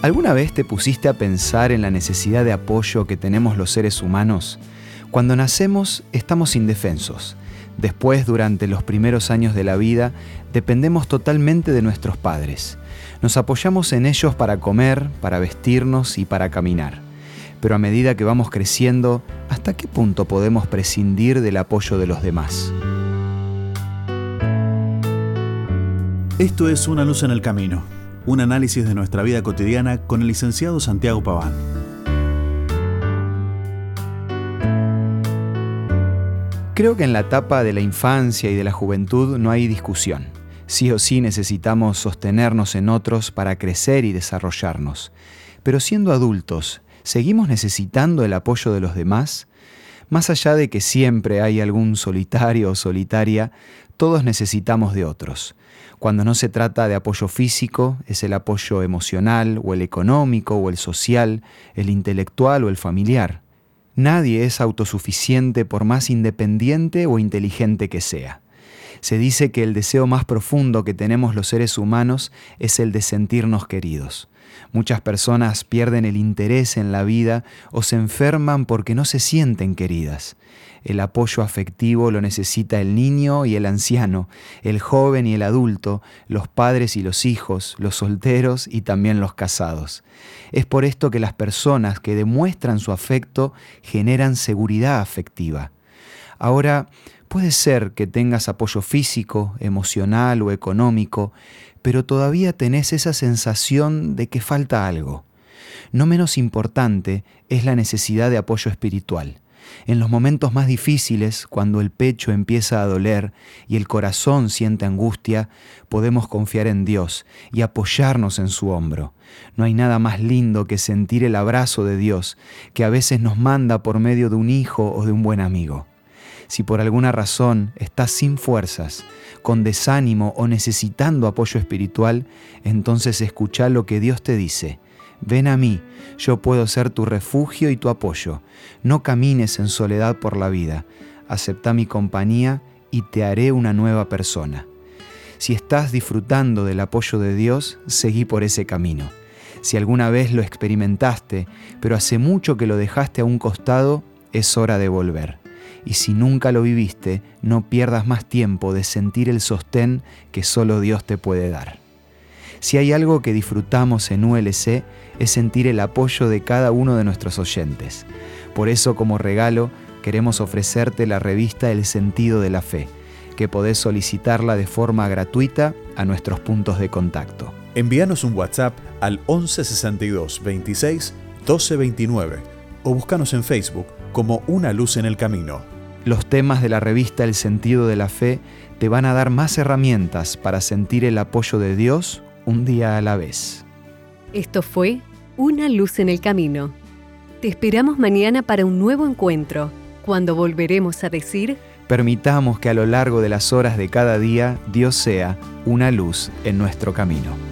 ¿Alguna vez te pusiste a pensar en la necesidad de apoyo que tenemos los seres humanos? Cuando nacemos estamos indefensos. Después, durante los primeros años de la vida, dependemos totalmente de nuestros padres. Nos apoyamos en ellos para comer, para vestirnos y para caminar. Pero a medida que vamos creciendo, ¿hasta qué punto podemos prescindir del apoyo de los demás? Esto es Una luz en el camino, un análisis de nuestra vida cotidiana con el licenciado Santiago Paván. Creo que en la etapa de la infancia y de la juventud no hay discusión. Sí o sí necesitamos sostenernos en otros para crecer y desarrollarnos. Pero siendo adultos, ¿seguimos necesitando el apoyo de los demás? Más allá de que siempre hay algún solitario o solitaria, todos necesitamos de otros. Cuando no se trata de apoyo físico, es el apoyo emocional o el económico o el social, el intelectual o el familiar. Nadie es autosuficiente por más independiente o inteligente que sea. Se dice que el deseo más profundo que tenemos los seres humanos es el de sentirnos queridos. Muchas personas pierden el interés en la vida o se enferman porque no se sienten queridas. El apoyo afectivo lo necesita el niño y el anciano, el joven y el adulto, los padres y los hijos, los solteros y también los casados. Es por esto que las personas que demuestran su afecto generan seguridad afectiva. Ahora, puede ser que tengas apoyo físico, emocional o económico, pero todavía tenés esa sensación de que falta algo. No menos importante es la necesidad de apoyo espiritual. En los momentos más difíciles, cuando el pecho empieza a doler y el corazón siente angustia, podemos confiar en Dios y apoyarnos en su hombro. No hay nada más lindo que sentir el abrazo de Dios, que a veces nos manda por medio de un hijo o de un buen amigo. Si por alguna razón estás sin fuerzas, con desánimo o necesitando apoyo espiritual, entonces escucha lo que Dios te dice Ven a mí, yo puedo ser tu refugio y tu apoyo. No camines en soledad por la vida. Acepta mi compañía y te haré una nueva persona. Si estás disfrutando del apoyo de Dios, seguí por ese camino. Si alguna vez lo experimentaste, pero hace mucho que lo dejaste a un costado, es hora de volver. Y si nunca lo viviste, no pierdas más tiempo de sentir el sostén que solo Dios te puede dar. Si hay algo que disfrutamos en ULC es sentir el apoyo de cada uno de nuestros oyentes. Por eso como regalo queremos ofrecerte la revista El sentido de la fe, que podés solicitarla de forma gratuita a nuestros puntos de contacto. Envíanos un WhatsApp al 1162 26 1229 o búscanos en Facebook como Una Luz en el Camino. Los temas de la revista El sentido de la fe te van a dar más herramientas para sentir el apoyo de Dios un día a la vez. Esto fue Una luz en el camino. Te esperamos mañana para un nuevo encuentro, cuando volveremos a decir... Permitamos que a lo largo de las horas de cada día Dios sea una luz en nuestro camino.